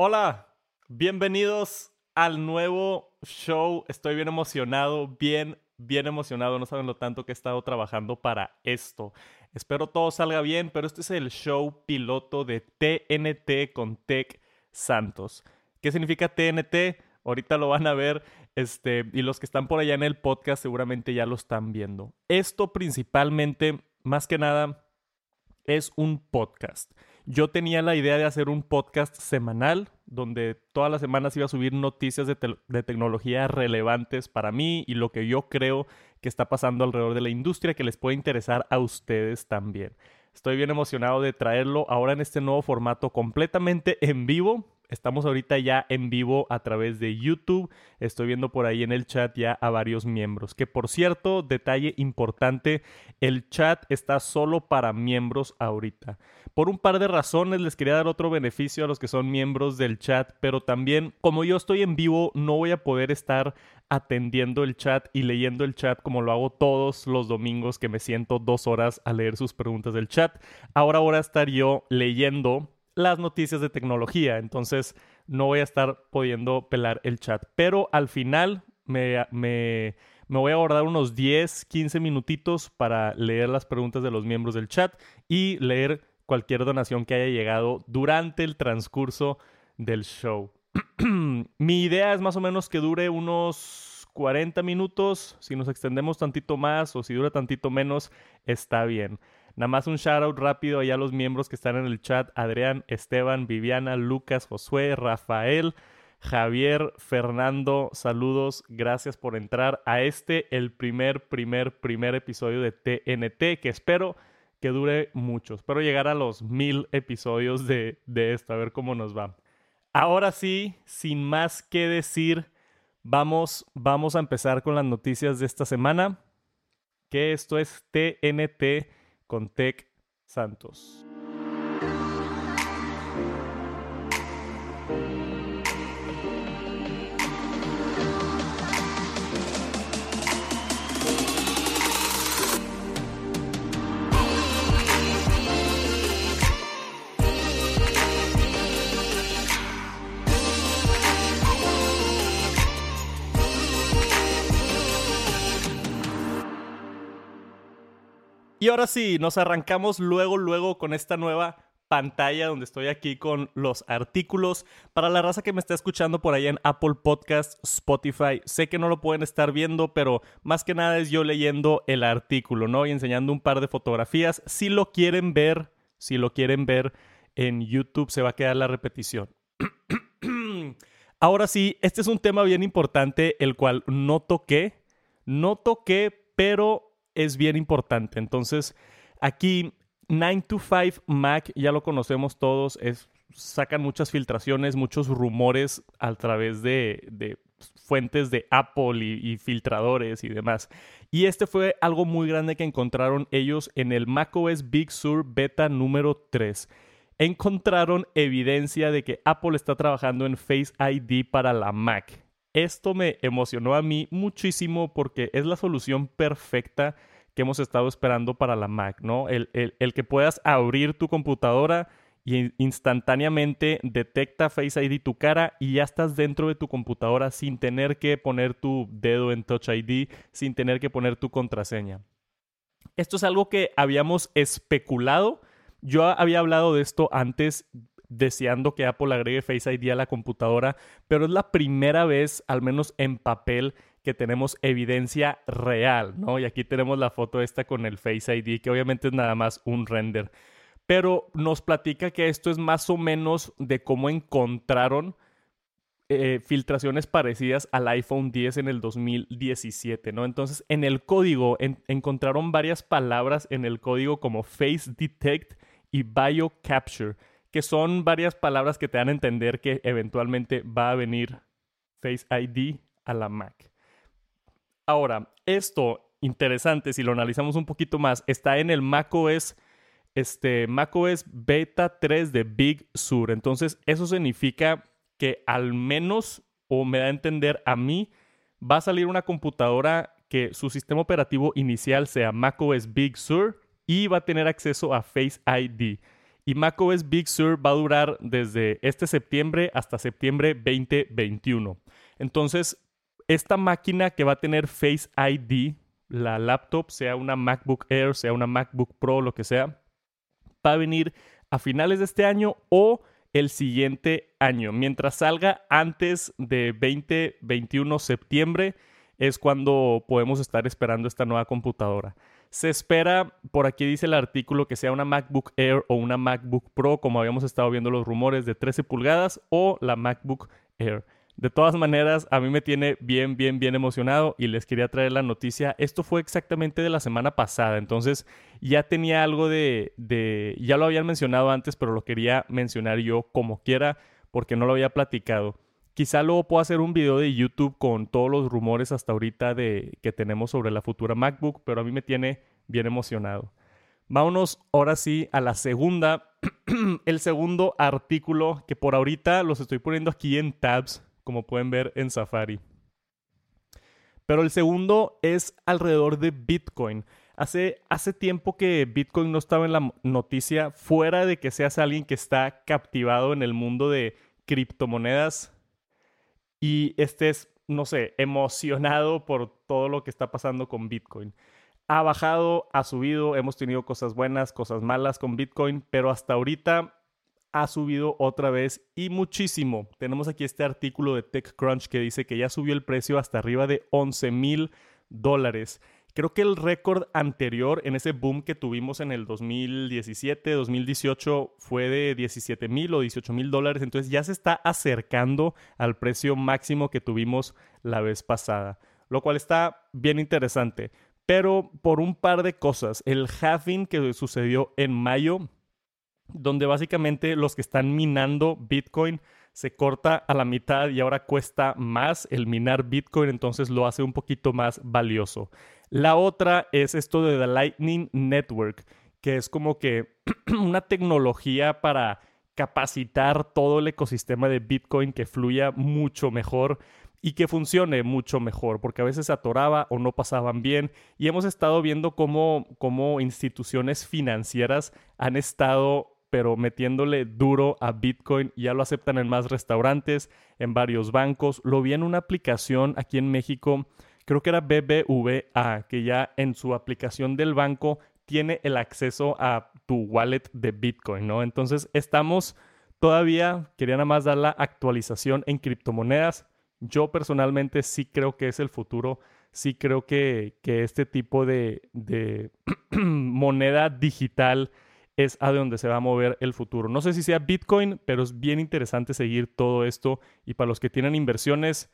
Hola, bienvenidos al nuevo show. Estoy bien emocionado, bien, bien emocionado. No saben lo tanto que he estado trabajando para esto. Espero todo salga bien, pero este es el show piloto de TNT con Tech Santos. ¿Qué significa TNT? Ahorita lo van a ver, este, y los que están por allá en el podcast seguramente ya lo están viendo. Esto principalmente, más que nada, es un podcast. Yo tenía la idea de hacer un podcast semanal donde todas las semanas iba a subir noticias de, de, tecnología relevantes para mí y lo que yo creo que está pasando alrededor de la industria que les puede interesar a ustedes también. Estoy bien emocionado de traerlo ahora en este nuevo formato completamente en vivo Estamos ahorita ya en vivo a través de YouTube. Estoy viendo por ahí en el chat ya a varios miembros. Que por cierto, detalle importante, el chat está solo para miembros ahorita. Por un par de razones les quería dar otro beneficio a los que son miembros del chat, pero también como yo estoy en vivo no voy a poder estar atendiendo el chat y leyendo el chat como lo hago todos los domingos que me siento dos horas a leer sus preguntas del chat. Ahora voy a estar yo leyendo las noticias de tecnología. Entonces no voy a estar pudiendo pelar el chat. Pero al final me, me, me voy a guardar unos 10, 15 minutitos para leer las preguntas de los miembros del chat y leer cualquier donación que haya llegado durante el transcurso del show. Mi idea es más o menos que dure unos 40 minutos. Si nos extendemos tantito más o si dura tantito menos, está bien. Nada más un shout out rápido allá a los miembros que están en el chat: Adrián, Esteban, Viviana, Lucas, Josué, Rafael. Javier, Fernando, saludos, gracias por entrar a este, el primer, primer, primer episodio de TNT, que espero que dure mucho. Espero llegar a los mil episodios de, de esto, a ver cómo nos va. Ahora sí, sin más que decir, vamos, vamos a empezar con las noticias de esta semana, que esto es TNT con Tech Santos. Y ahora sí, nos arrancamos luego, luego con esta nueva pantalla donde estoy aquí con los artículos. Para la raza que me está escuchando por ahí en Apple Podcast, Spotify, sé que no lo pueden estar viendo, pero más que nada es yo leyendo el artículo, ¿no? Y enseñando un par de fotografías. Si lo quieren ver, si lo quieren ver en YouTube, se va a quedar la repetición. Ahora sí, este es un tema bien importante, el cual no toqué. No toqué, pero es bien importante. Entonces, aquí 9 to 5 Mac, ya lo conocemos todos, es, sacan muchas filtraciones, muchos rumores a través de, fuentes de Apple y, y, filtradores y demás. Y este fue algo muy grande que encontraron ellos en el macOS Big Sur beta número 3. Encontraron evidencia de que Apple está trabajando en Face ID para la Mac. Esto me emocionó a mí muchísimo porque es la solución perfecta que hemos estado esperando para la Mac, ¿no? El, que puedas abrir tu computadora y instantáneamente detecta Face ID tu cara y ya estás dentro de tu computadora sin tener que poner tu dedo en Touch ID, sin tener que poner tu contraseña. Esto es algo que habíamos especulado. Yo había hablado de esto antes deseando que Apple agregue Face ID a la computadora, pero es la primera vez, al menos en papel, que tenemos evidencia real, ¿no? Y aquí tenemos la foto esta con el Face ID, que obviamente es nada más un render. Pero nos platica que esto es más o menos de cómo encontraron eh, filtraciones parecidas al iPhone 10 en el 2017, ¿no? Entonces, en el código encontraron varias palabras en el código como Face Detect y Bio Capture que son varias palabras que te dan a entender que eventualmente va a venir Face ID a la Mac. Ahora, esto interesante, si lo analizamos un poquito más, está en el macOS, este, macOS Beta 3 de Big Sur. Entonces, eso significa que al menos, o me da a entender a mí, va a salir una computadora que su sistema operativo inicial sea macOS Big Sur y va a tener acceso a Face ID. Y macOS Big Sur va a durar desde este septiembre hasta septiembre 2021. Entonces, esta máquina que va a tener Face ID, la laptop, sea una MacBook Air, sea una MacBook Pro, lo que sea, va a venir a finales de este año o el siguiente año. Mientras salga antes de 2021 septiembre, es cuando podemos estar esperando esta nueva computadora. Se espera, por aquí dice el artículo, que sea una MacBook Air o una MacBook Pro, como habíamos estado viendo los rumores de 13 pulgadas, o la MacBook Air. De todas maneras, a mí me tiene bien, bien, bien emocionado y les quería traer la noticia. Esto fue exactamente de la semana pasada, entonces ya tenía algo de, de, ya lo habían mencionado antes, pero lo quería mencionar yo como quiera porque no lo había platicado. Quizá luego puedo hacer un video de YouTube con todos los rumores hasta ahorita de, que tenemos sobre la futura MacBook, pero a mí me tiene bien emocionado. Vámonos ahora sí a la segunda, el segundo artículo que por ahorita los estoy poniendo aquí en tabs, como pueden ver en Safari. Pero el segundo es alrededor de Bitcoin. Hace, hace tiempo que Bitcoin no estaba en la noticia, fuera de que seas alguien que está captivado en el mundo de criptomonedas y estés, no sé, emocionado por todo lo que está pasando con Bitcoin. Ha bajado, ha subido, hemos tenido cosas buenas, cosas malas con Bitcoin, pero hasta ahorita ha subido otra vez y muchísimo. Tenemos aquí este artículo de TechCrunch que dice que ya subió el precio hasta arriba de 11 mil dólares. Creo que el récord anterior en ese boom que tuvimos en el 2017, 2018 fue de 17 mil o 18 mil dólares. Entonces ya se está acercando al precio máximo que tuvimos la vez pasada, lo cual está bien interesante. Pero por un par de cosas, el halving que sucedió en mayo, donde básicamente los que están minando Bitcoin se corta a la mitad y ahora cuesta más el minar Bitcoin, entonces lo hace un poquito más valioso. La otra es esto de The Lightning Network, que es como que una tecnología para capacitar todo el ecosistema de Bitcoin que fluya mucho mejor y que funcione mucho mejor, porque a veces se atoraba o no pasaban bien. Y hemos estado viendo cómo, cómo instituciones financieras han estado pero metiéndole duro a Bitcoin. Ya lo aceptan en más restaurantes, en varios bancos. Lo vi en una aplicación aquí en México creo que era BBVA, que ya en su aplicación del banco tiene el acceso a tu wallet de Bitcoin, ¿no? Entonces estamos todavía, quería nada más dar la actualización en criptomonedas. Yo personalmente sí creo que es el futuro, sí creo que, que este tipo de, de moneda digital es a donde se va a mover el futuro. No sé si sea Bitcoin, pero es bien interesante seguir todo esto y para los que tienen inversiones,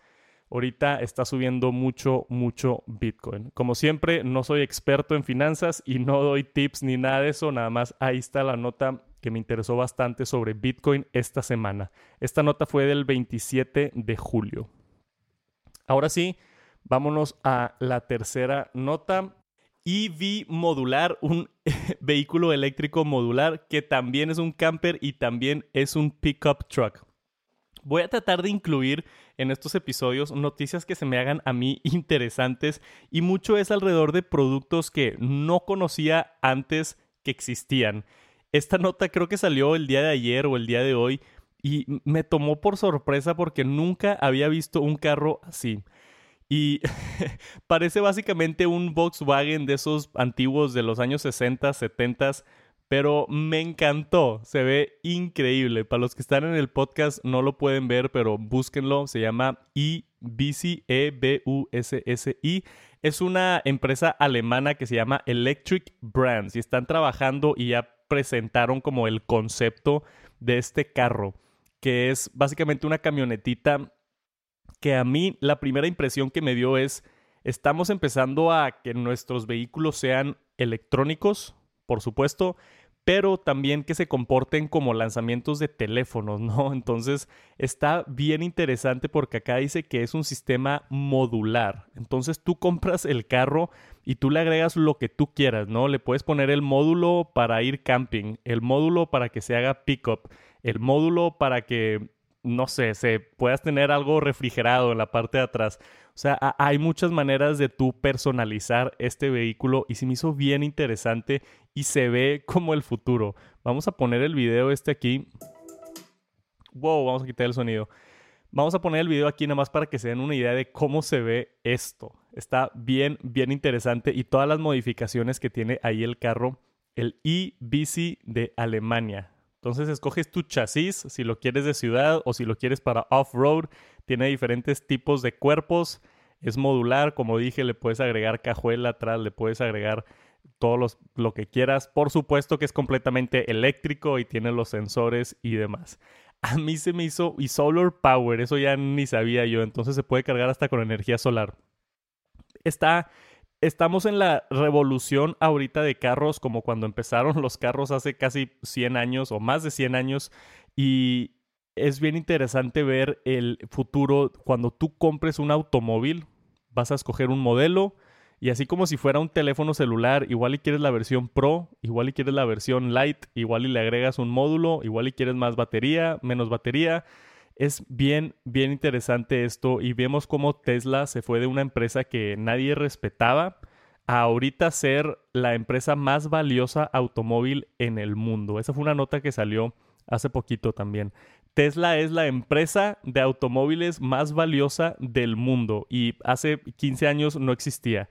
ahorita está subiendo mucho, mucho Bitcoin. Como siempre, no soy experto en finanzas y no doy tips ni nada de eso, nada más ahí está la nota que me interesó bastante sobre Bitcoin esta semana. Esta nota fue del 27 de julio. Ahora sí, vámonos a la tercera nota. EV modular, un vehículo eléctrico modular que también es un camper y también es un pickup truck. Voy a tratar de incluir en estos episodios noticias que se me hagan a mí interesantes y mucho es alrededor de productos que no conocía antes que existían. Esta nota creo que salió el día de ayer o el día de hoy y me tomó por sorpresa porque nunca había visto un carro así. Y parece básicamente un Volkswagen de esos antiguos de los años 60, 70 pero me encantó, se ve increíble. Para los que están en el podcast no lo pueden ver, pero búsquenlo, se llama EBUSSI, E-B-U-S-S-I. Es una empresa alemana que se llama Electric Brands y están trabajando y ya presentaron como el concepto de este carro, que es básicamente una camionetita que a mí la primera impresión que me dio es, estamos empezando a que nuestros vehículos sean electrónicos, por supuesto, pero también que se comporten como lanzamientos de teléfonos, ¿no? Entonces está bien interesante porque acá dice que es un sistema modular. Entonces tú compras el carro y tú le agregas lo que tú quieras, ¿no? Le puedes poner el módulo para ir camping, el módulo para que se haga pickup, el módulo para que no sé, se puedas tener algo refrigerado en la parte de atrás. O sea, hay muchas maneras de tú personalizar este vehículo y se me hizo bien interesante y se ve como el futuro. Vamos a poner el video este aquí. Wow, vamos a quitar el sonido. Vamos a poner el video aquí nada más para que se den una idea de cómo se ve esto. Está bien, bien interesante y todas las modificaciones que tiene ahí el carro, el e-Bici de Alemania. Entonces escoges tu chasis, si lo quieres de ciudad o si lo quieres para off-road. Tiene diferentes tipos de cuerpos. Es modular, como dije, le puedes agregar cajuela atrás, le puedes agregar todo lo que quieras. Por supuesto que es completamente eléctrico y tiene los sensores y demás. A mí se me hizo y solar power, eso ya ni sabía yo, entonces se puede cargar hasta con energía solar. Está estamos en la revolución ahorita de carros como cuando empezaron los carros hace casi 100 años o más de 100 años y es bien interesante ver el futuro cuando tú compres un automóvil, vas a escoger un modelo y así como si fuera un teléfono celular, igual y quieres la versión Pro, igual y quieres la versión Light, igual y le agregas un módulo, igual y quieres más batería, menos batería. Es bien, bien interesante esto y vemos cómo Tesla se fue de una empresa que nadie respetaba a ahorita ser la empresa más valiosa automóvil en el mundo. Esa fue una nota que salió hace poquito también. Tesla es la empresa de automóviles más valiosa del mundo y hace 15 años no existía.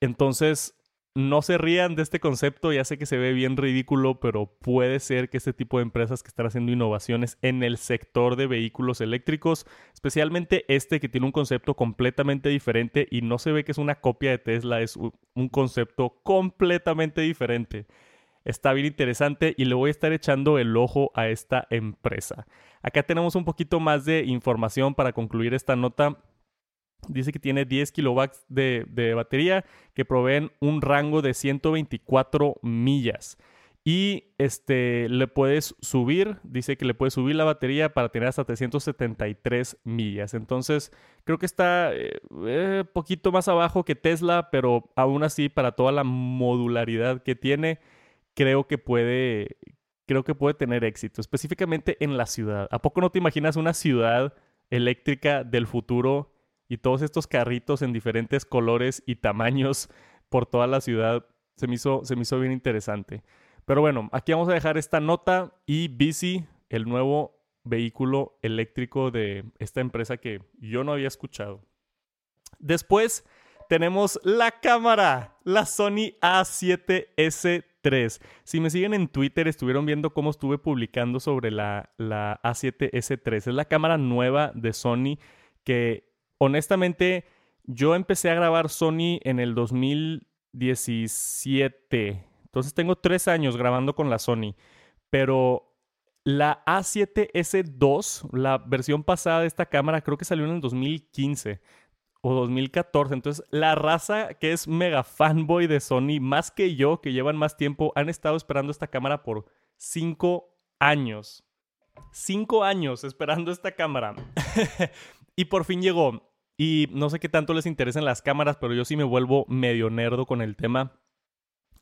Entonces, no se rían de este concepto, ya sé que se ve bien ridículo, pero puede ser que este tipo de empresas que están haciendo innovaciones en el sector de vehículos eléctricos, especialmente este que tiene un concepto completamente diferente y no se ve que es una copia de Tesla, es un concepto completamente diferente. Está bien interesante y le voy a estar echando el ojo a esta empresa. Acá tenemos un poquito más de información para concluir esta nota Dice que tiene 10 kilowatts de, batería que proveen un rango de 124 millas. Y este, le puedes subir, dice que le puedes subir la batería para tener hasta 373 millas. Entonces, creo que está un eh, poquito más abajo que Tesla, pero aún así, para toda la modularidad que tiene, creo que puede, creo que puede tener éxito, específicamente en la ciudad. ¿A poco no te imaginas una ciudad eléctrica del futuro y todos estos carritos en diferentes colores y tamaños por toda la ciudad se me hizo, se me hizo bien interesante. Pero bueno, aquí vamos a dejar esta nota y Bici, el nuevo vehículo eléctrico de esta empresa que yo no había escuchado. Después tenemos la cámara, la Sony A7S3. Si me siguen en Twitter, estuvieron viendo cómo estuve publicando sobre la, la A7S3. Es la cámara nueva de Sony que honestamente, yo empecé a grabar Sony en el 2017. Entonces tengo tres años grabando con la Sony. Pero la A7S2, la versión pasada de esta cámara, creo que salió en el 2015 o 2014. Entonces, la raza que es mega fanboy de Sony, más que yo, que llevan más tiempo, han estado esperando esta cámara por cinco años. Cinco años esperando esta cámara. y por fin llegó. Y no sé qué tanto les interesan las cámaras, pero yo sí me vuelvo medio nerdo con el tema.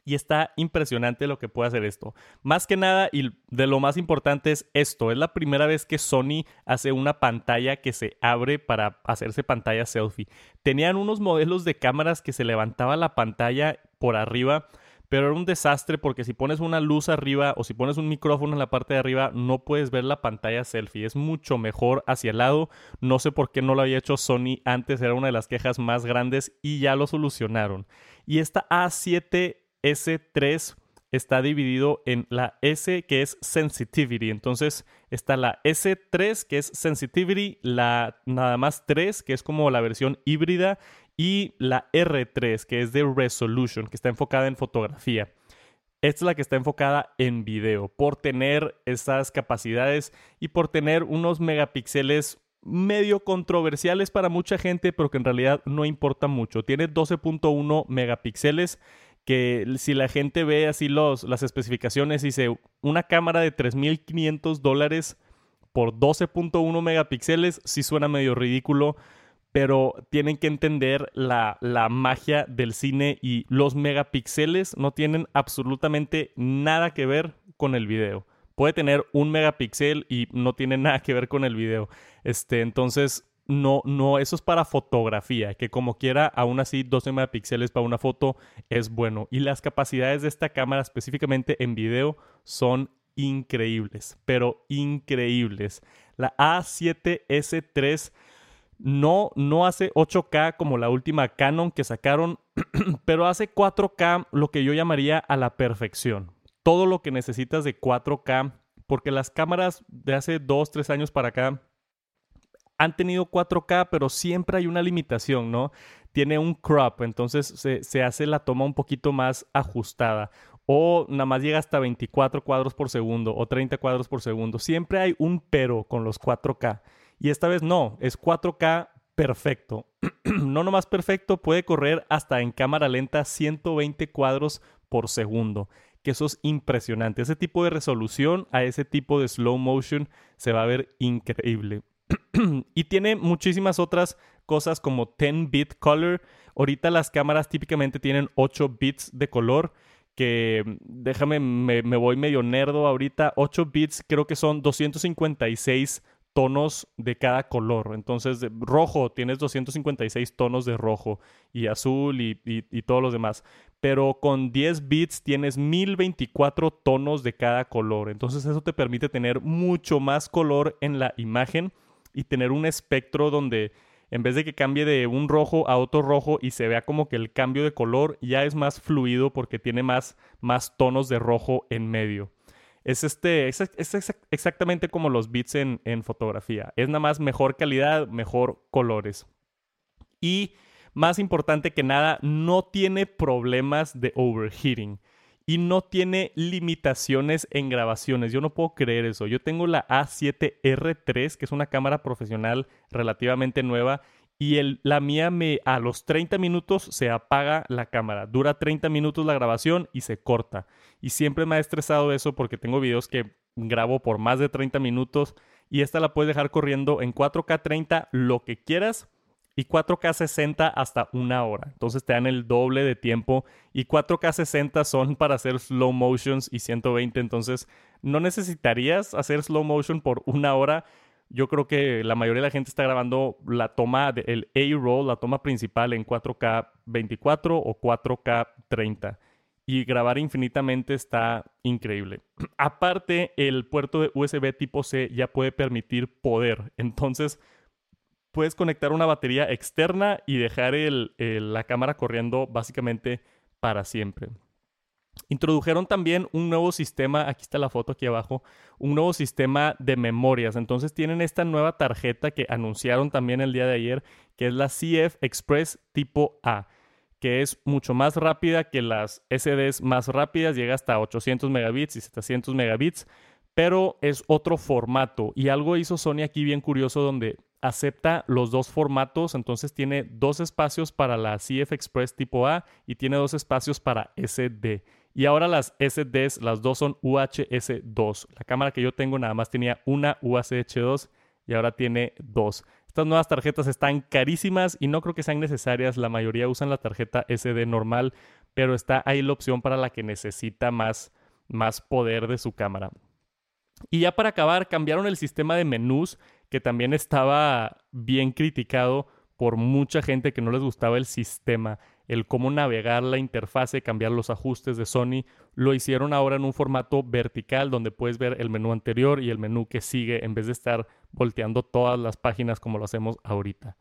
Y está impresionante lo que puede hacer esto. Más que nada, y de lo más importante es esto. Es la primera vez que Sony hace una pantalla que se abre para hacerse pantalla selfie. Tenían unos modelos de cámaras que se levantaba la pantalla por arriba pero era un desastre porque si pones una luz arriba o si pones un micrófono en la parte de arriba no puedes ver la pantalla selfie. Es mucho mejor hacia el lado. No sé por qué no lo había hecho Sony antes, era una de las quejas más grandes y ya lo solucionaron. Y esta A7S3 está dividido en la S que es sensitivity. Entonces está la S3 que es sensitivity, la nada más 3 que es como la versión híbrida y la R3, que es de Resolution, que está enfocada en fotografía. Esta es la que está enfocada en video, por tener esas capacidades y por tener unos megapíxeles medio controversiales para mucha gente, pero que en realidad no importa mucho. Tiene 12.1 megapíxeles, que si la gente ve así los, las especificaciones, dice una cámara de 3.500 dólares por 12.1 megapíxeles, sí suena medio ridículo pero tienen que entender la, magia del cine y los megapíxeles no tienen absolutamente nada que ver con el video. puede tener un megapíxel y no tiene nada que ver con el video. Este, entonces, no, no, eso es para fotografía, que como quiera, aún así 12 megapíxeles para una foto es bueno. Y las capacidades de esta cámara, específicamente en video, son increíbles, pero increíbles. La A7S3 no, no hace 8K como la última Canon que sacaron, pero hace 4K lo que yo llamaría a la perfección. Todo lo que necesitas de 4K, porque las cámaras de hace 2, 3 años para acá han tenido 4K, pero siempre hay una limitación, ¿no? Tiene un crop, entonces se, se, hace la toma un poquito más ajustada. O nada más llega hasta 24 cuadros por segundo o 30 cuadros por segundo. Siempre hay un pero con los 4K. Y esta vez no, es 4K perfecto. no nomás perfecto, puede correr hasta en cámara lenta 120 cuadros por segundo. Que eso es impresionante. Ese tipo de resolución a ese tipo de slow motion se va a ver increíble. y tiene muchísimas otras cosas como 10-bit color. Ahorita las cámaras típicamente tienen 8 bits de color. Que déjame, me, voy medio nerdo ahorita. 8 bits creo que son 256 tonos de cada color. Entonces, de rojo, tienes 256 tonos de rojo y azul y, y, todos los demás. Pero con 10 bits tienes 1024 tonos de cada color. Entonces, eso te permite tener mucho más color en la imagen y tener un espectro donde en vez de que cambie de un rojo a otro rojo y se vea como que el cambio de color ya es más fluido porque tiene más, más tonos de rojo en medio. Es, este, es, exactamente como los bits en, en fotografía. Es nada más mejor calidad, mejor colores. Y más importante que nada, no tiene problemas de overheating y no tiene limitaciones en grabaciones. Yo no puedo creer eso. Yo tengo la A7R3, que es una cámara profesional relativamente nueva, y el, la mía me a los 30 minutos se apaga la cámara. Dura 30 minutos la grabación y se corta. Y siempre me ha estresado eso porque tengo videos que grabo por más de 30 minutos y esta la puedes dejar corriendo en 4K 30 lo que quieras y 4K 60 hasta una hora. Entonces te dan el doble de tiempo y 4K 60 son para hacer slow motions y 120. Entonces no necesitarías hacer slow motion por una hora yo creo que la mayoría de la gente está grabando la toma, el A-roll, la toma principal en 4K 24 o 4K 30. Y grabar infinitamente está increíble. Aparte, el puerto de USB tipo C ya puede permitir poder. Entonces, puedes conectar una batería externa y dejar la cámara corriendo básicamente para siempre. Introdujeron también un nuevo sistema, aquí está la foto aquí abajo, un nuevo sistema de memorias. Entonces tienen esta nueva tarjeta que anunciaron también el día de ayer, que es la CF Express tipo A, que es mucho más rápida que las SDs más rápidas, llega hasta 800 megabits y 700 megabits, pero es otro formato. Y algo hizo Sony aquí bien curioso donde acepta los dos formatos, entonces tiene dos espacios para la CF Express tipo A y tiene dos espacios para SD. Y ahora las SDs, las dos son UHS-2. La cámara que yo tengo nada más tenía una UHS-2 y ahora tiene dos. Estas nuevas tarjetas están carísimas y no creo que sean necesarias. La mayoría usan la tarjeta SD normal, pero está ahí la opción para la que necesita más, más poder de su cámara. Y ya para acabar, cambiaron el sistema de menús que también estaba bien criticado por mucha gente que no les gustaba el sistema el cómo navegar la interfase, cambiar los ajustes de Sony, lo hicieron ahora en un formato vertical donde puedes ver el menú anterior y el menú que sigue en vez de estar volteando todas las páginas como lo hacemos ahorita.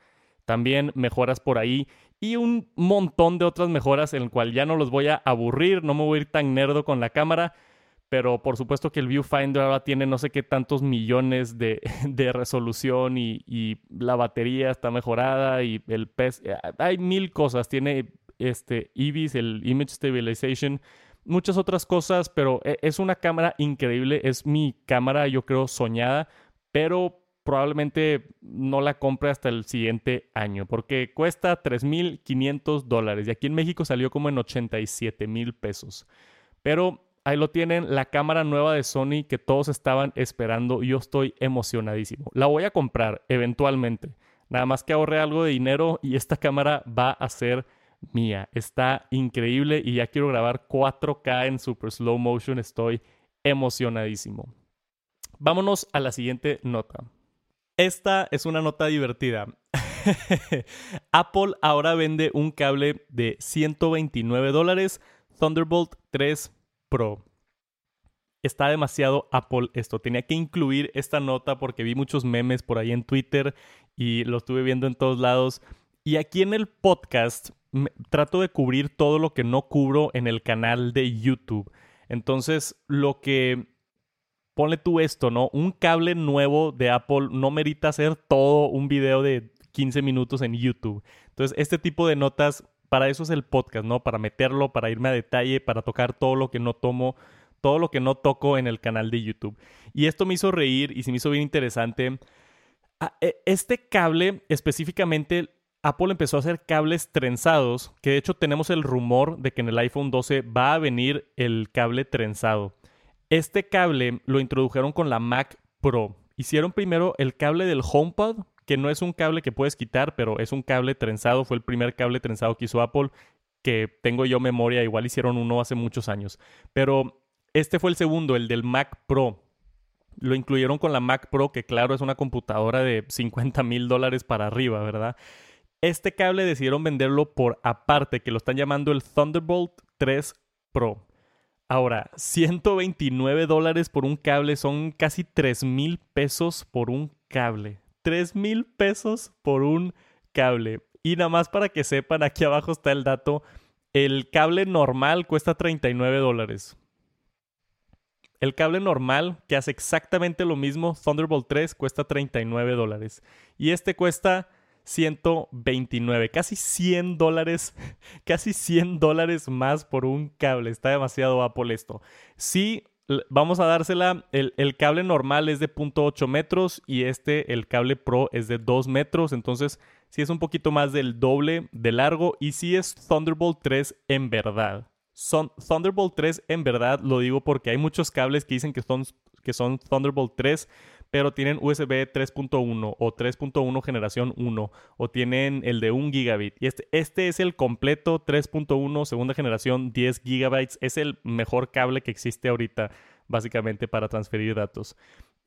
También mejoras por ahí y un montón de otras mejoras en el cual ya no los voy a aburrir, no me voy a ir tan nerdo con la cámara, pero por supuesto que el viewfinder ahora tiene no sé qué tantos millones de, resolución y, la batería está mejorada y el PES, eh, hay mil cosas, tiene este IBIS, el Image Stabilization, muchas otras cosas, pero e, es una cámara increíble, es mi cámara yo creo soñada, pero probablemente no la compre hasta el siguiente año porque cuesta 3.500 dólares y aquí en México salió como en 87 mil pesos. Pero ahí lo tienen, la cámara nueva de Sony que todos estaban esperando. Yo estoy emocionadísimo. La voy a comprar eventualmente. Nada más que ahorre algo de dinero y esta cámara va a ser mía. Está increíble y ya quiero grabar 4K en super slow motion. Estoy emocionadísimo. Vámonos a la siguiente nota. Esta es una nota divertida. Apple ahora vende un cable de 129 dólares Thunderbolt 3 Pro. Está demasiado Apple esto. Tenía que incluir esta nota porque vi muchos memes por ahí en Twitter y lo estuve viendo en todos lados. Y aquí en el podcast trato de cubrir todo lo que no cubro en el canal de YouTube. Entonces, lo que ponle tú esto, ¿no? Un cable nuevo de Apple no merita hacer todo un video de 15 minutos en YouTube. Entonces, este tipo de notas, para eso es el podcast, ¿no? Para meterlo, para irme a detalle, para tocar todo lo que no tomo, todo lo que no toco en el canal de YouTube. Y esto me hizo reír y se me hizo bien interesante. Ah, e, este cable específicamente Apple empezó a hacer cables trenzados, que de hecho tenemos el rumor de que en el iPhone 12 va a venir el cable trenzado. Este cable lo introdujeron con la Mac Pro. Hicieron primero el cable del HomePod, que no es un cable que puedes quitar, pero es un cable trenzado. Fue el primer cable trenzado que hizo Apple, que tengo yo memoria, igual hicieron uno hace muchos años. Pero este fue el segundo, el del Mac Pro. Lo incluyeron con la Mac Pro, que claro es una computadora de 50 mil dólares para arriba, ¿verdad? Este cable decidieron venderlo por aparte, que lo están llamando el Thunderbolt 3 Pro. Ahora, 129 dólares por un cable son casi 3 mil pesos por un cable. 3 mil pesos por un cable. Y nada más para que sepan, aquí abajo está el dato. El cable normal cuesta 39 dólares. El cable normal, que hace exactamente lo mismo, Thunderbolt 3, cuesta 39 dólares. Y este cuesta 129, casi 100 dólares, casi 100 dólares más por un cable. Está demasiado Apple esto. Sí, vamos a dársela, el, cable normal es de 0.8 metros y este, el cable Pro, es de 2 metros. Entonces, sí es un poquito más del doble de largo y sí es Thunderbolt 3 en verdad. Son, Thunderbolt 3 en verdad lo digo porque hay muchos cables que dicen que son, que son Thunderbolt 3 pero tienen USB 3.1 o 3.1 generación 1 o tienen el de 1 gigabit. Y este, este es el completo 3.1 segunda generación 10 gigabytes. Es el mejor cable que existe ahorita básicamente para transferir datos.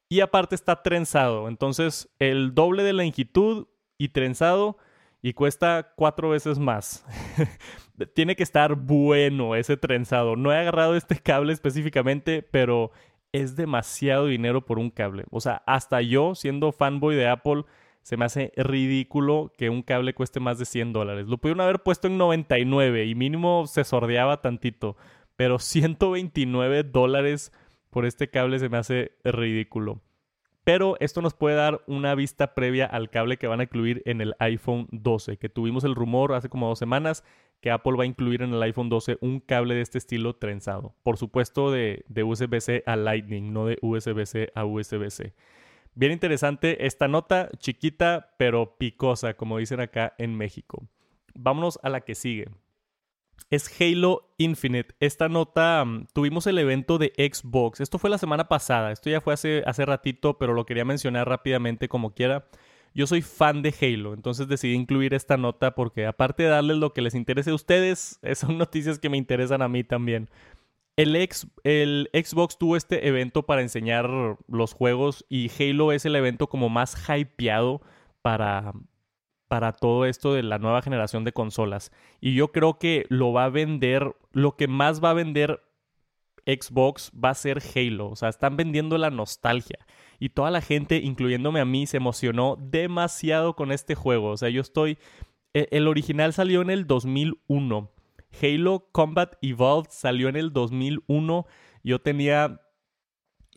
Y aparte está trenzado, entonces el doble de longitud y trenzado y cuesta cuatro veces más. Tiene que estar bueno ese trenzado. No he agarrado este cable específicamente, pero es demasiado dinero por un cable. O sea, hasta yo, siendo fanboy de Apple, se me hace ridículo que un cable cueste más de 100 dólares. Lo pudieron haber puesto en 99 y mínimo se sordeaba tantito. Pero 129 dólares por este cable se me hace ridículo. Pero esto nos puede dar una vista previa al cable que van a incluir en el iPhone 12, que tuvimos el rumor hace como dos semanas que Apple va a incluir en el iPhone 12 un cable de este estilo trenzado. Por supuesto de, USB-C a Lightning, no de USB-C a USB-C. Bien interesante esta nota, chiquita pero picosa, como dicen acá en México. Vámonos a la que sigue. Es Halo Infinite. Esta nota, mm, tuvimos el evento de Xbox. Esto fue la semana pasada. Esto ya fue hace, hace ratito, pero lo quería mencionar rápidamente como quiera. Yo soy fan de Halo, entonces decidí incluir esta nota porque aparte de darles lo que les interese a ustedes, son noticias que me interesan a mí también. El, el Xbox tuvo este evento para enseñar los juegos y Halo es el evento como más hypeado para, para todo esto de la nueva generación de consolas. Y yo creo que lo va a vender, lo que más va a vender Xbox va a ser Halo. O sea, están vendiendo la nostalgia y toda la gente, incluyéndome a mí, se emocionó demasiado con este juego. O sea, yo estoy... E, el original salió en el 2001. Halo Combat Evolved salió en el 2001. Yo tenía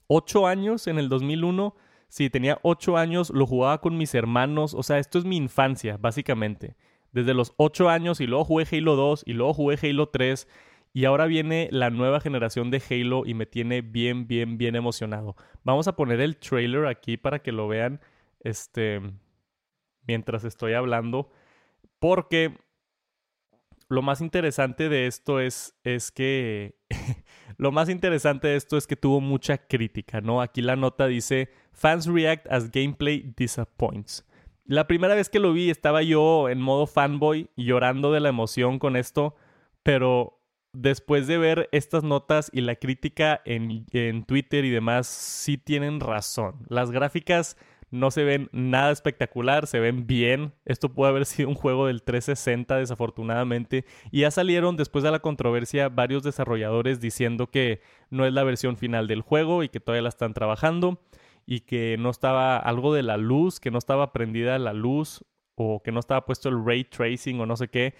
8 años en el 2001. Sí, tenía 8 años, lo jugaba con mis hermanos. O sea, esto es mi infancia, básicamente. Desde los 8 años y luego jugué Halo 2 y luego jugué Halo 3 y ahora viene la nueva generación de Halo y me tiene bien, bien, bien emocionado. Vamos a poner el trailer aquí para que lo vean este, mientras estoy hablando. Porque lo más interesante de esto es, es que... lo más interesante de esto es que tuvo mucha crítica, ¿no? Aquí la nota dice, fans react as gameplay disappoints. La primera vez que lo vi estaba yo en modo fanboy llorando de la emoción con esto, pero después de ver estas notas y la crítica en, en Twitter y demás, sí tienen razón. Las gráficas no se ven nada espectacular, se ven bien. Esto puede haber sido un juego del 360 desafortunadamente. Y ya salieron después de la controversia varios desarrolladores diciendo que no es la versión final del juego y que todavía la están trabajando y que no estaba algo de la luz, que no estaba prendida la luz o que no estaba puesto el ray tracing o no sé qué.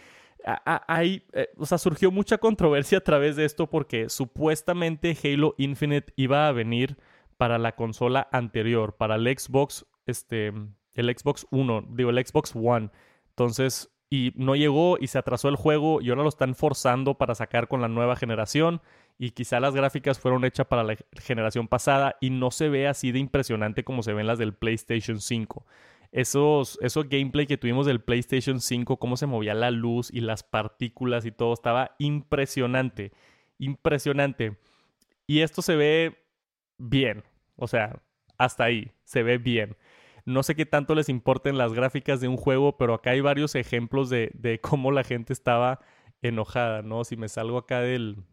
Hay, eh, o sea, surgió mucha controversia a través de esto porque supuestamente Halo Infinite iba a venir para la consola anterior, para el Xbox, este, el Xbox One, digo, el Xbox One. Entonces, y no llegó y se atrasó el juego y ahora lo están forzando para sacar con la nueva generación y quizá las gráficas fueron hechas para la generación pasada y no se ve así de impresionante como se ven las del PlayStation 5. Esos, esos gameplay que tuvimos del PlayStation 5, cómo se movía la luz y las partículas y todo, estaba impresionante, impresionante. Y esto se ve bien. O sea, hasta ahí, se ve bien. No sé qué tanto les importen las gráficas de un juego, pero acá hay varios ejemplos de, de cómo la gente estaba enojada, ¿no? Si me salgo acá del,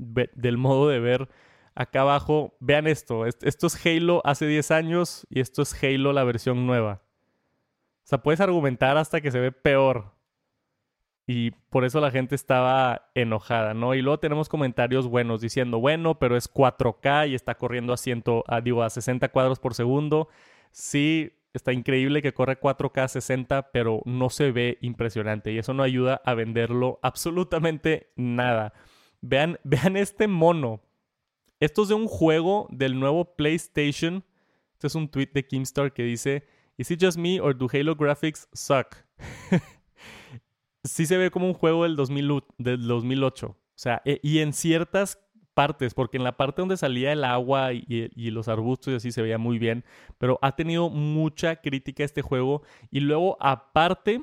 del modo de ver acá abajo, vean esto, esto es Halo hace 10 años y esto es Halo la versión nueva. O sea, puedes argumentar hasta que se ve peor. Y por eso la gente estaba enojada, ¿no? Y luego tenemos comentarios buenos diciendo, bueno, pero es 4K y está corriendo a, ciento, a, digo, a 60 cuadros por segundo. Sí, está increíble que corre 4K a 60, pero no se ve impresionante y eso no ayuda a venderlo absolutamente nada. Vean, vean este mono. Esto es de un juego del nuevo PlayStation. Este es un tweet de Kimstar que dice, ¿Is it just me or do Halo graphics suck? sí se ve como un juego del, 2008. O sea, e, y en ciertas partes, porque en la parte donde salía el agua y, los arbustos y así se veía muy bien, pero ha tenido mucha crítica este juego y luego aparte,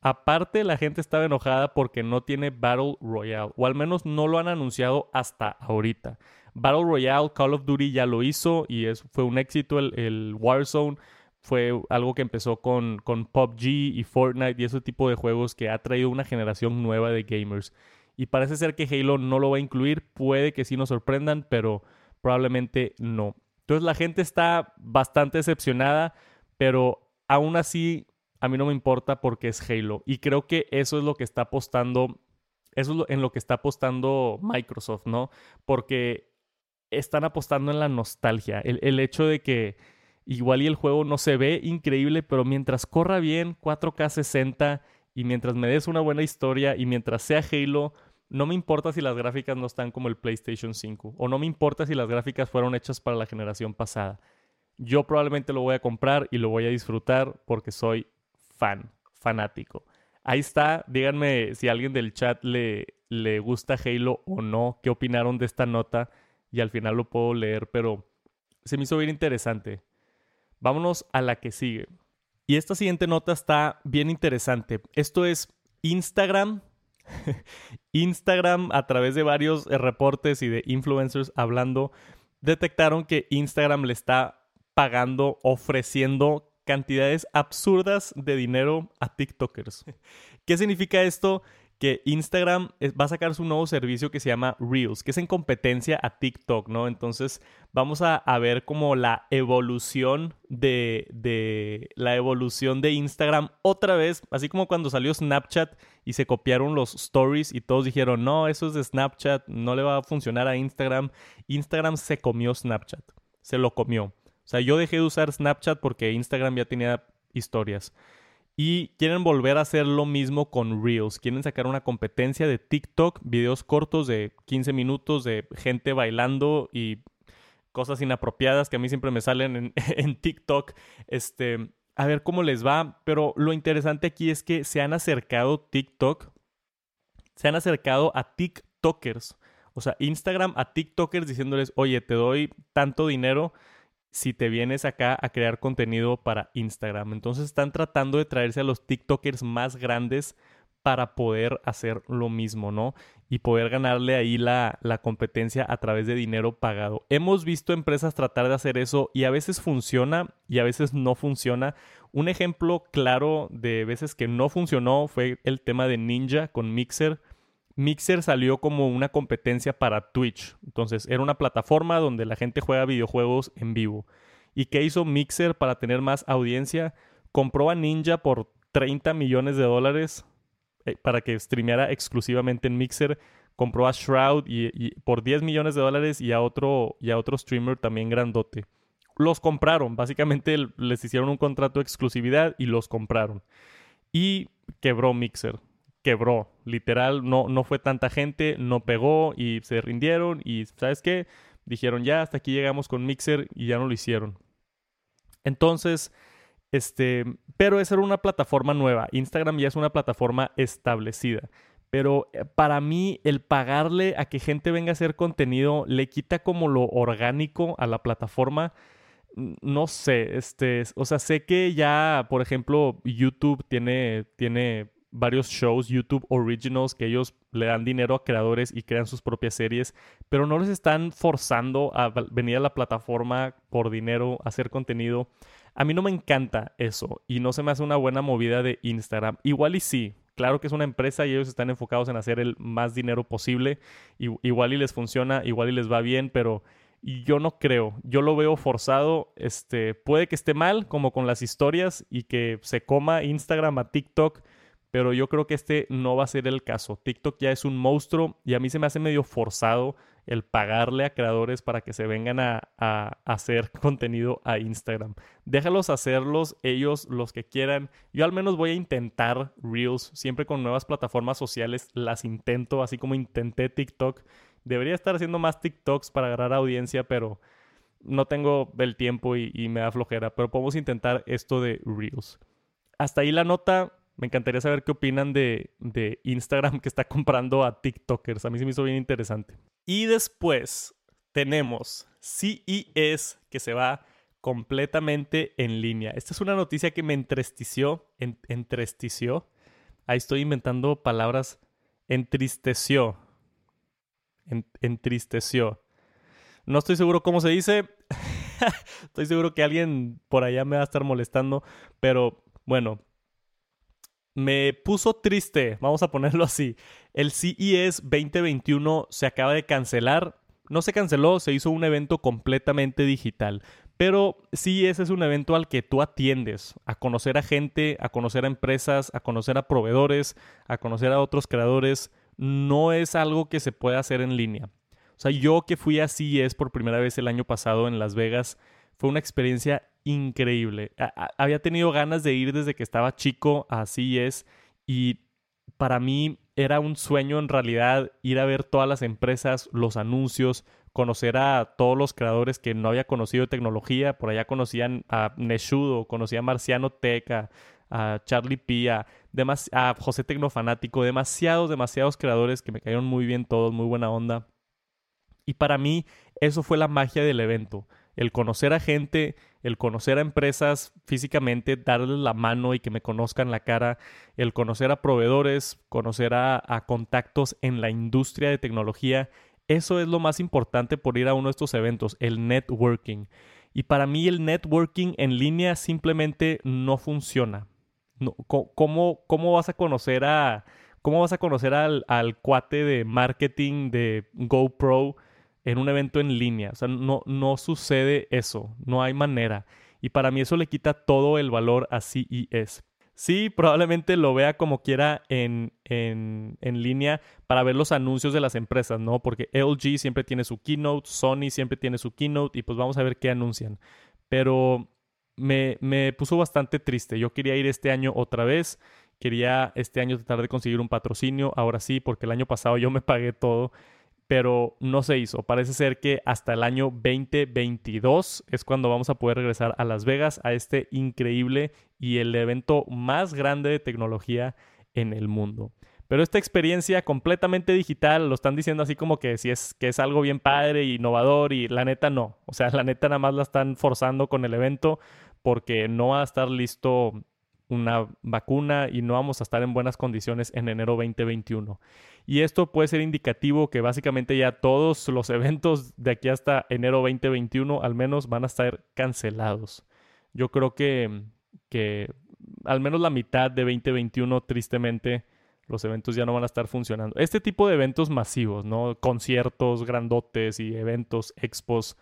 aparte la gente estaba enojada porque no tiene Battle Royale, o al menos no lo han anunciado hasta ahorita. Battle Royale, Call of Duty ya lo hizo y es, fue un éxito el, Warzone fue algo que empezó con, con PUBG y Fortnite y ese tipo de juegos que ha traído una generación nueva de gamers. Y parece ser que Halo no lo va a incluir, puede que sí nos sorprendan, pero probablemente no. Entonces la gente está bastante decepcionada, pero aún así a mí no me importa porque es Halo. Y creo que eso es lo que está apostando, eso es en lo que está apostando Microsoft, ¿no? Porque están apostando en la nostalgia, el, el hecho de que Igual y el juego no se ve increíble, pero mientras corra bien 4K 60 y mientras me des una buena historia y mientras sea Halo, no me importa si las gráficas no están como el PlayStation 5 o no me importa si las gráficas fueron hechas para la generación pasada. Yo probablemente lo voy a comprar y lo voy a disfrutar porque soy fan, fanático. Ahí está, díganme si alguien del chat le, le gusta Halo o no, qué opinaron de esta nota y al final lo puedo leer, pero se me hizo bien interesante. Vámonos a la que sigue. Y esta siguiente nota está bien interesante. Esto es Instagram. Instagram, a través de varios reportes y de influencers hablando, detectaron que Instagram le está pagando, ofreciendo cantidades absurdas de dinero a TikTokers. ¿Qué significa esto? que Instagram va a sacar su nuevo servicio que se llama Reels, que es en competencia a TikTok, ¿no? Entonces vamos a, ver como la evolución de, de, la evolución de Instagram otra vez, así como cuando salió Snapchat y se copiaron los stories y todos dijeron, no, eso es de Snapchat, no le va a funcionar a Instagram. Instagram se comió Snapchat, se lo comió. O sea, yo dejé de usar Snapchat porque Instagram ya tenía historias. Y quieren volver a hacer lo mismo con Reels. Quieren sacar una competencia de TikTok, videos cortos de 15 minutos de gente bailando y cosas inapropiadas que a mí siempre me salen en, TikTok. Este, a ver cómo les va. Pero lo interesante aquí es que se han acercado TikTok, se han acercado a TikTokers. O sea, Instagram a TikTokers diciéndoles, oye, te doy tanto dinero si te vienes acá a crear contenido para Instagram. Entonces están tratando de traerse a los TikTokers más grandes para poder hacer lo mismo, ¿no? Y poder ganarle ahí la, la, competencia a través de dinero pagado. Hemos visto empresas tratar de hacer eso y a veces funciona y a veces no funciona. Un ejemplo claro de veces que no funcionó fue el tema de Ninja con Mixer. Mixer salió como una competencia para Twitch. Entonces era una plataforma donde la gente juega videojuegos en vivo. ¿Y qué hizo Mixer para tener más audiencia? Compró a Ninja por 30 millones de dólares eh, para que streameara exclusivamente en Mixer. Compró a Shroud y, por 10 millones de dólares y a, otro, y a otro streamer también grandote. Los compraron, básicamente les hicieron un contrato de exclusividad y los compraron. Y quebró Mixer, quebró, literal, no, no fue tanta gente, no pegó y se rindieron y ¿sabes qué? Dijeron ya, hasta aquí llegamos con Mixer y ya no lo hicieron. Entonces, este, pero esa era una plataforma nueva. Instagram ya es una plataforma establecida. Pero eh, para mí el pagarle a que gente venga a hacer contenido le quita como lo orgánico a la plataforma. No sé, este, o sea, sé que ya, por ejemplo, YouTube tiene, tiene varios shows, YouTube Originals, que ellos le dan dinero a creadores y crean sus propias series, pero no les están forzando a venir a la plataforma por dinero, a hacer contenido. A mí no me encanta eso y no se me hace una buena movida de Instagram. Igual y sí, claro que es una empresa y ellos están enfocados en hacer el más dinero posible. igual y les funciona, igual y les va bien, pero yo no creo. Yo lo veo forzado. Este, puede que esté mal, como con las historias, y que se coma Instagram a TikTok pero yo creo que este no va a ser el caso. TikTok ya es un monstruo y a mí se me hace medio forzado el pagarle a creadores para que se vengan a, hacer contenido a Instagram. Déjalos hacerlos ellos los que quieran. Yo al menos voy a intentar Reels, siempre con nuevas plataformas sociales las intento, así como intenté TikTok. Debería estar haciendo más TikToks para agarrar audiencia, pero no tengo el tiempo y, y me da flojera. Pero podemos intentar esto de Reels. Hasta ahí la nota me encantaría saber qué opinan de, Instagram que está comprando a TikTokers. A mí se me hizo bien interesante. Y después tenemos CES que se va completamente en línea. Esta es una noticia que me entristeció. entristeció. Ahí estoy inventando palabras. Entristeció. entristeció. No estoy seguro cómo se dice. estoy seguro que alguien por allá me va a estar molestando. Pero bueno, me puso triste, vamos a ponerlo así. El CES 2021 se acaba de cancelar. No se canceló, se hizo un evento completamente digital. Pero CES es un evento al que tú atiendes, a conocer a gente, a conocer a empresas, a conocer a proveedores, a conocer a otros creadores. No es algo que se pueda hacer en línea. O sea, yo que fui a CES por primera vez el año pasado en Las Vegas, fue una experiencia increíble. había tenido ganas de ir desde que estaba chico, así es, y para mí era un sueño en realidad ir a ver todas las empresas, los anuncios, conocer a todos los creadores que no había conocido de tecnología. Por allá conocían a Neshudo, conocía a Marciano Teca, a Charlie P, a, a José Tecnofanático, demasiados, demasiados creadores que me cayeron muy bien todos, muy buena onda. Y para mí eso fue la magia del evento el conocer a gente, el conocer a empresas físicamente, darles la mano y que me conozcan la cara, el conocer a proveedores, conocer a, contactos en la industria de tecnología, eso es lo más importante por ir a uno de estos eventos, el networking. Y para mí el networking en línea simplemente no funciona. ¿cómo, ¿Cómo vas a conocer a... ¿Cómo vas a conocer al, al cuate de marketing de GoPro? En un evento en línea. O sea, no, no sucede eso, no hay manera. Y para mí eso le quita todo el valor a CES. Sí, probablemente lo vea como quiera en, en, en, línea para ver los anuncios de las empresas, ¿no? Porque LG siempre tiene su keynote, Sony siempre tiene su keynote y pues vamos a ver qué anuncian. Pero me, me puso bastante triste. Yo quería ir este año otra vez. Quería este año tratar de conseguir un patrocinio. Ahora sí, porque el año pasado yo me pagué todo pero no se hizo. Parece ser que hasta el año 2022 es cuando vamos a poder regresar a Las Vegas a este increíble y el evento más grande de tecnología en el mundo. Pero esta experiencia completamente digital lo están diciendo así como que si es que es algo bien padre e innovador y la neta no. O sea, la neta nada más la están forzando con el evento porque no va a estar listo una vacuna y no vamos a estar en buenas condiciones en enero 2021. Y esto puede ser indicativo que básicamente ya todos los eventos de aquí hasta enero 2021 al menos van a estar cancelados. Yo creo que, que al menos la mitad de 2021 tristemente Los eventos ya no van a estar funcionando. Este tipo de eventos masivos, ¿no? Conciertos grandotes y eventos, expos,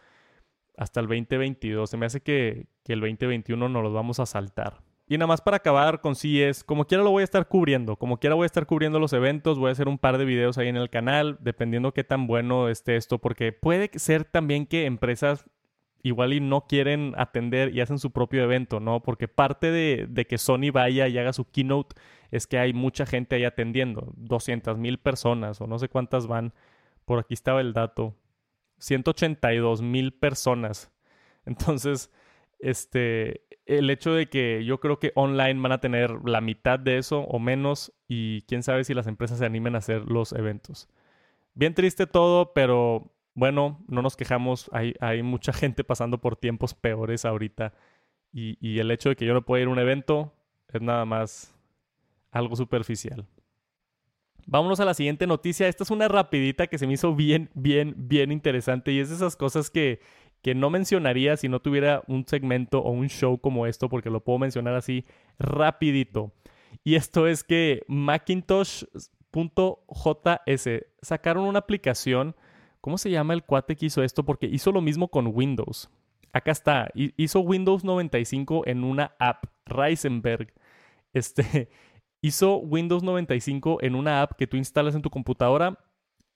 hasta el 2022. Se me hace que, que el 2021 nos los vamos a saltar. Y nada más para acabar con CES, como quiera lo voy a estar cubriendo, como quiera voy a estar cubriendo los eventos, voy a hacer un par de videos ahí en el canal, dependiendo qué tan bueno esté esto, porque puede ser también que empresas igual y no quieren atender y hacen su propio evento, ¿no? Porque parte de, que Sony vaya y haga su keynote es que hay mucha gente ahí atendiendo, 200 mil personas o no sé cuántas van, por aquí estaba el dato, 182 mil personas. Entonces, este, el hecho de que yo creo que online van a tener la mitad de eso o menos y quién sabe si las empresas se animen a hacer los eventos. Bien triste todo, pero bueno, no nos quejamos, hay, hay mucha gente pasando por tiempos peores ahorita y, y el hecho de que yo no pueda ir a un evento es nada más algo superficial. Vámonos a la siguiente noticia. Esta es una rapidita que se me hizo bien, bien, bien interesante y es de esas cosas que, que no mencionaría si no tuviera un segmento o un show como esto, porque lo puedo mencionar así rapidito. Y esto es que Macintosh.js sacaron una aplicación. ¿Cómo se llama el cuate que hizo esto? Porque hizo lo mismo con Windows. Acá está. Hizo Windows 95 en una app. Reisenberg. Este hizo Windows 95 en una app que tú instalas en tu computadora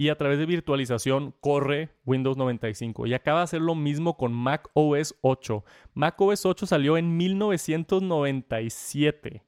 y a través de virtualización corre Windows 95. Y acaba de hacer lo mismo con Mac OS 8. Mac OS 8 salió en 1997.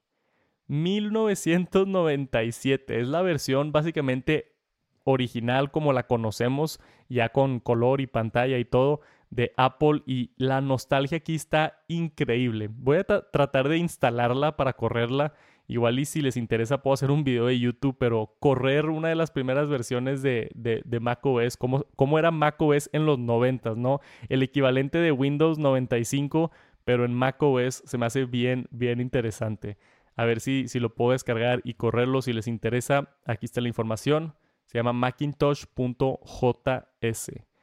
1997. Es la versión básicamente original como la conocemos, ya con color y pantalla y todo, de Apple. Y la nostalgia aquí está increíble. Voy a tratar de instalarla para correrla Igual y si les interesa puedo hacer un video de YouTube, pero correr una de las primeras versiones de, de, macOS, cómo, cómo era macOS en los 90, ¿no? El equivalente de Windows 95, pero en macOS se me hace bien, bien interesante. A ver si, si lo puedo descargar y correrlo si les interesa. Aquí está la información. Se llama macintosh.js.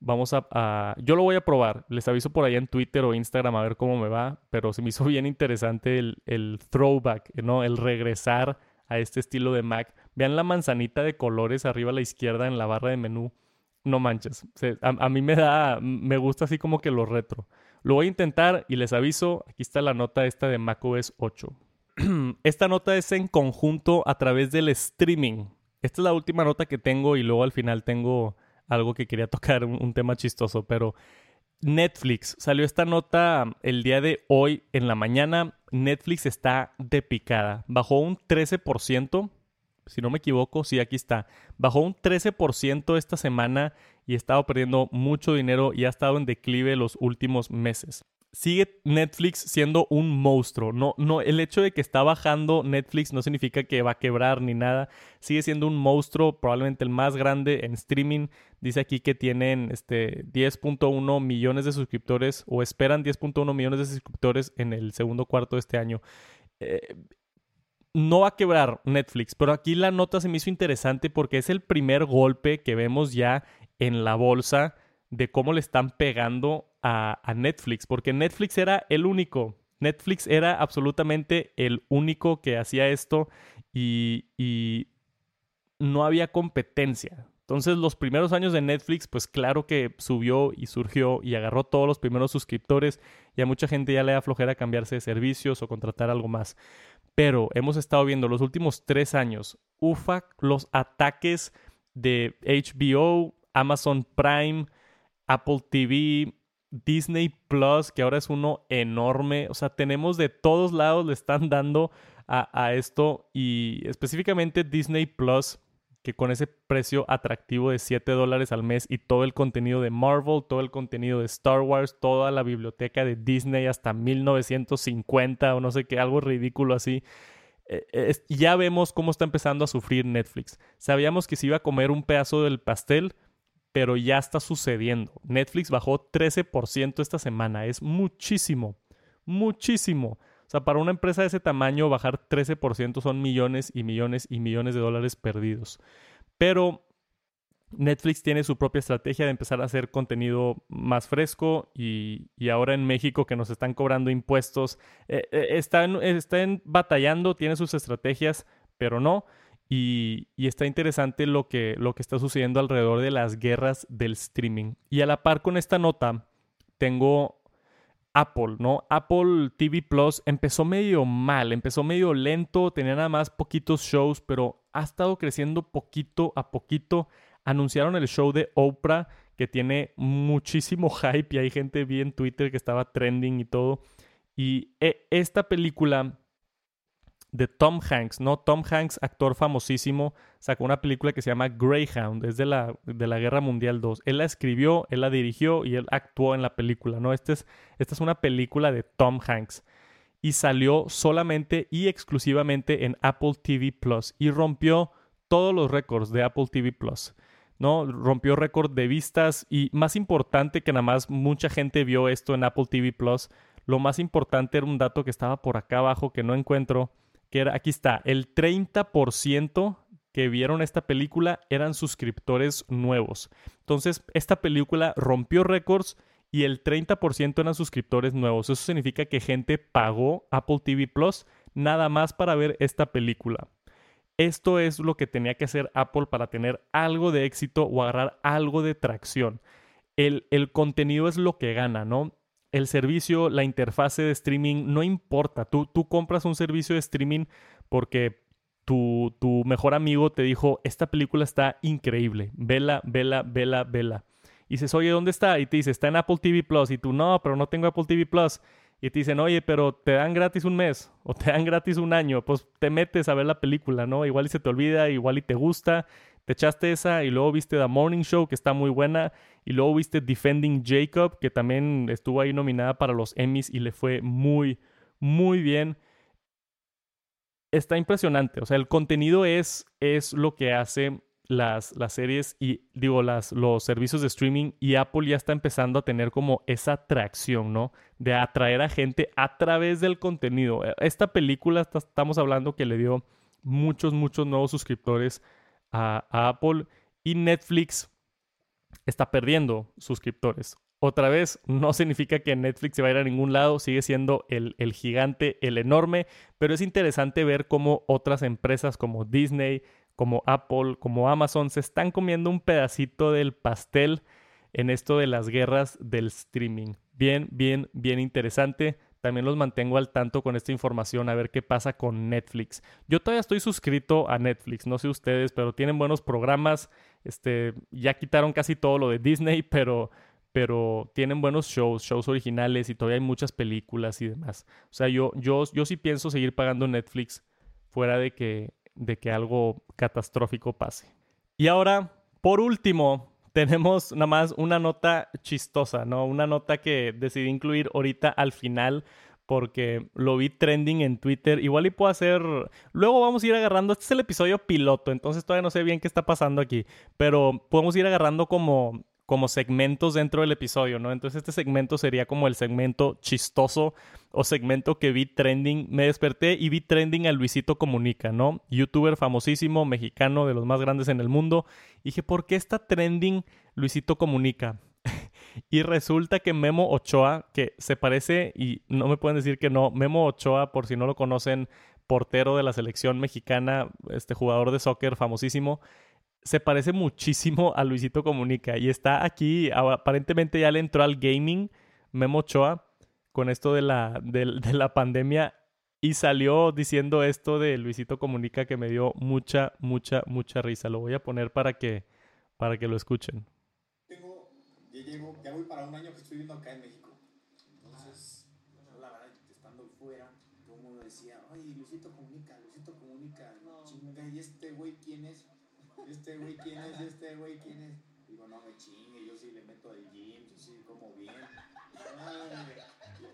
Vamos a, Yo lo voy a probar. Les aviso por allá en Twitter o Instagram a ver cómo me va. Pero se me hizo bien interesante el, el throwback, ¿no? El regresar a este estilo de Mac. Vean la manzanita de colores arriba a la izquierda en la barra de menú. No manches. a, mí me da. Me gusta así como que lo retro. Lo voy a intentar y les aviso. Aquí está la nota esta de macOS 8. esta nota es en conjunto a través del streaming. Esta es la última nota que tengo y luego al final tengo algo que quería tocar, un, tema chistoso, pero Netflix, salió esta nota el día de hoy en la mañana, Netflix está de picada, bajó un 13%, si no me equivoco, sí, aquí está, bajó un 13% esta semana y ha estado perdiendo mucho dinero y ha estado en declive los últimos meses sigue Netflix siendo un monstruo. No, no, el hecho de que está bajando Netflix no significa que va a quebrar ni nada. Sigue siendo un monstruo, probablemente el más grande en streaming. Dice aquí que tienen este 10.1 millones de suscriptores o esperan 10.1 millones de suscriptores en el segundo cuarto de este año. Eh, no va a quebrar Netflix, pero aquí la nota se me hizo interesante porque es el primer golpe que vemos ya en la bolsa de cómo le están pegando a, Netflix, porque Netflix era el único. Netflix era absolutamente el único que hacía esto y, y no había competencia. Entonces los primeros años de Netflix, pues claro que subió y surgió y agarró todos los primeros suscriptores y a mucha gente ya le da flojera cambiarse de servicios o contratar algo más. Pero hemos estado viendo los últimos tres años, UFA, los ataques de HBO, Amazon Prime, Apple TV, Disney Plus, que ahora es uno enorme. O sea, tenemos de todos lados, le están dando a, esto y específicamente Disney Plus, que con ese precio atractivo de 7 dólares al mes y todo el contenido de Marvel, todo el contenido de Star Wars, toda la biblioteca de Disney hasta 1950 o no sé qué, algo ridículo así. Eh, ya vemos cómo está empezando a sufrir Netflix. Sabíamos que se iba a comer un pedazo del pastel, pero ya está sucediendo. Netflix bajó 13% esta semana, es muchísimo, muchísimo. O sea, para una empresa de ese tamaño, bajar 13% son millones y millones y millones de dólares perdidos. Pero Netflix tiene su propia estrategia de empezar a hacer contenido más fresco y, ahora en México que nos están cobrando impuestos, eh, eh, están, están batallando, tiene sus estrategias, pero no. Y, está interesante lo que, lo que está sucediendo alrededor de las guerras del streaming. Y a la par con esta nota, tengo Apple, ¿no? Apple TV Plus empezó medio mal, empezó medio lento, tenía nada más poquitos shows, pero ha estado creciendo poquito a poquito. Anunciaron el show de Oprah, que tiene muchísimo hype y hay gente vi en Twitter que estaba trending y todo. Y eh, esta película de Tom Hanks, ¿no? Tom Hanks, actor famosísimo, sacó una película que se llama Greyhound, es de la, de la Guerra Mundial 2. Él la escribió, él la dirigió y él actuó en la película, ¿no? Este es, esta es una película de Tom Hanks. Y salió solamente y exclusivamente en Apple TV Plus y rompió todos los récords de Apple TV Plus. ¿no? Rompió récord de vistas y más importante que nada más mucha gente vio esto en Apple TV Plus. Lo más importante era un dato que estaba por acá abajo que no encuentro que era, aquí está, el 30% que vieron esta película eran suscriptores nuevos. Entonces, esta película rompió récords y el 30% eran suscriptores nuevos. Eso significa que gente pagó Apple TV Plus nada más para ver esta película. Esto es lo que tenía que hacer Apple para tener algo de éxito o agarrar algo de tracción. El, el contenido es lo que gana, ¿no? El servicio, la interfase de streaming, no importa. Tú, tú compras un servicio de streaming porque tu, tu, mejor amigo te dijo, esta película está increíble, vela, vela, vela, vela. Y dices, oye, ¿dónde está? Y te dice, está en Apple TV Plus. Y tú, no, pero no tengo Apple TV Plus. Y te dicen, oye, pero te dan gratis un mes o te dan gratis un año. Pues te metes a ver la película, ¿no? Igual y se te olvida, igual y te gusta te echaste esa y luego viste The Morning Show, que está muy buena, y luego viste Defending Jacob, que también estuvo ahí nominada para los Emmys y le fue muy, muy bien. Está impresionante, o sea, el contenido es, es lo que hace las, las series y digo, las, los servicios de streaming y Apple ya está empezando a tener como esa atracción, ¿no? De atraer a gente a través del contenido. Esta película, estamos hablando que le dio muchos, muchos nuevos suscriptores a, Apple y Netflix está perdiendo suscriptores. Otra vez, no significa que Netflix se va a a ningún lado, sigue siendo el, el, gigante, el enorme, pero es interesante ver cómo otras empresas como Disney, como Apple, como Amazon se están comiendo un pedacito del pastel en esto de las guerras del streaming. Bien, bien, bien interesante también los mantengo al tanto con esta información a ver qué pasa con Netflix. Yo todavía estoy suscrito a Netflix, no sé ustedes, pero tienen buenos programas. Este, ya quitaron casi todo lo de Disney, pero pero tienen buenos shows, shows originales y todavía hay muchas películas y demás. O sea, yo yo yo sí pienso seguir pagando Netflix fuera de que de que algo catastrófico pase. Y ahora, por último, tenemos nada más una nota chistosa, ¿no? Una nota que decidí incluir ahorita al final porque lo vi trending en Twitter. Igual y puedo hacer... Luego vamos a ir agarrando... Este es el episodio piloto, entonces todavía no sé bien qué está pasando aquí. Pero podemos ir agarrando como como segmentos dentro del episodio, ¿no? Entonces este segmento sería como el segmento chistoso o segmento que vi trending. Me desperté y vi trending a Luisito Comunica, ¿no? Youtuber famosísimo, mexicano, de los más grandes en el mundo. Y dije, ¿por qué está trending Luisito Comunica? y resulta que Memo Ochoa, que se parece, y no me pueden decir que no, Memo Ochoa, por si no lo conocen, portero de la selección mexicana, este jugador de soccer famosísimo, se parece muchísimo a Luisito Comunica y está aquí, aparentemente ya le entró al gaming Memo Ochoa con esto de la, de, la pandemia y salió diciendo esto de Luisito Comunica que me dio mucha, mucha, mucha risa. Lo voy a poner para que, para que lo escuchen. Tengo, ya llego, ya voy para un año que estoy viviendo acá en México. Entonces, la verdad, estando fuera, todo el mundo decía, ay, Luisito Comunica, Luisito Comunica, chinga, ¿y este güey quién es? Este güey quién es, este güey quién es. Digo, no me chingue, yo sí le meto al gym, yo sí como bien.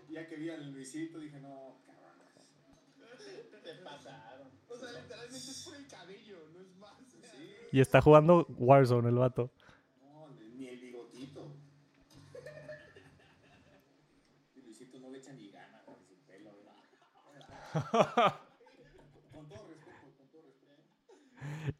ya que vi al Luisito dije, no, cabrones. Te pasaron. O sea, literalmente es por el cabello, no es más. Sí. Y está jugando Warzone el vato. No, ni el bigotito. Y Luisito no le echa ni gana con su pelo, ¿verdad?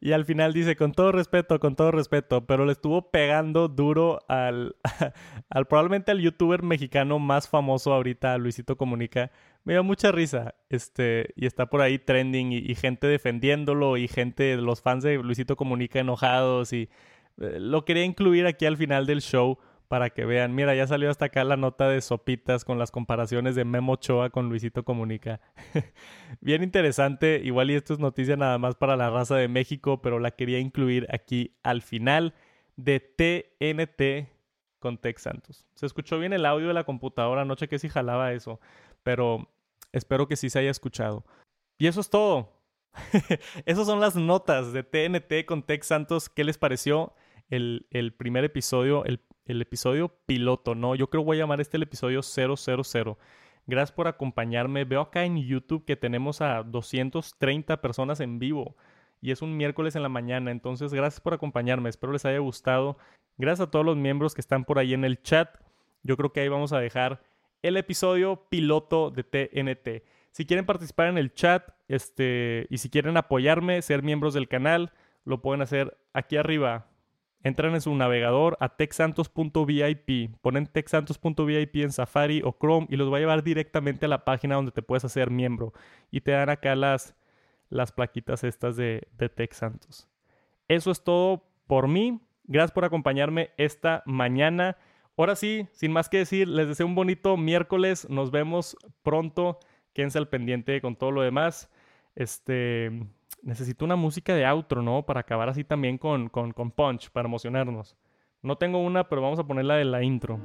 y al final dice, con todo respeto, con todo respeto, pero le estuvo pegando duro al, al probablemente al youtuber mexicano más famoso ahorita, Luisito Comunica. Me dio mucha risa, este, y está por ahí trending y, gente defendiéndolo y gente, los fans de Luisito Comunica enojados y eh, lo quería incluir aquí al final del show para que vean. Mira, ya salió hasta acá la nota de Sopitas con las comparaciones de Memo Ochoa con Luisito Comunica. Bien interesante, igual y esto es noticia nada más para la raza de México, pero la quería incluir aquí al final de TNT con Tex Santos. Se escuchó bien el audio de la computadora anoche que sí jalaba eso, pero espero que sí se haya escuchado. Y eso es todo. Esas son las notas de TNT con Tex Santos. ¿Qué les pareció el, el primer episodio, el el episodio piloto, ¿no? Yo creo que voy a llamar este el episodio 000. Gracias por acompañarme. Veo acá en YouTube que tenemos a 230 personas en vivo y es un miércoles en la mañana. Entonces, gracias por acompañarme. Espero les haya gustado. Gracias a todos los miembros que están por ahí en el chat. Yo creo que ahí vamos a dejar el episodio piloto de TNT. Si quieren participar en el chat este, y si quieren apoyarme, ser miembros del canal, lo pueden hacer aquí arriba entran en su navegador a texantos.vip, ponen texantos.vip en Safari o Chrome y los va a llevar directamente a la página donde te puedes hacer miembro y te dan acá las, las plaquitas estas de, de. Eso es todo por mí. Gracias por acompañarme esta mañana. Ahora sí, sin más que decir, les deseo un bonito miércoles. Nos vemos pronto. Quédense al pendiente con todo lo demás. Este, necesito una música de outro, ¿no? Para acabar así también con, con, con punch, para emocionarnos. No tengo una, pero vamos a poner la de la intro.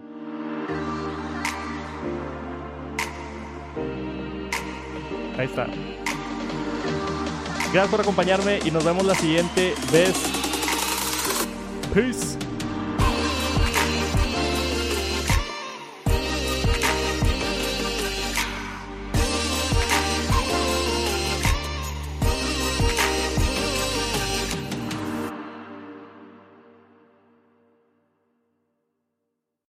Ahí está. Gracias por acompañarme y nos vemos la siguiente vez. Peace.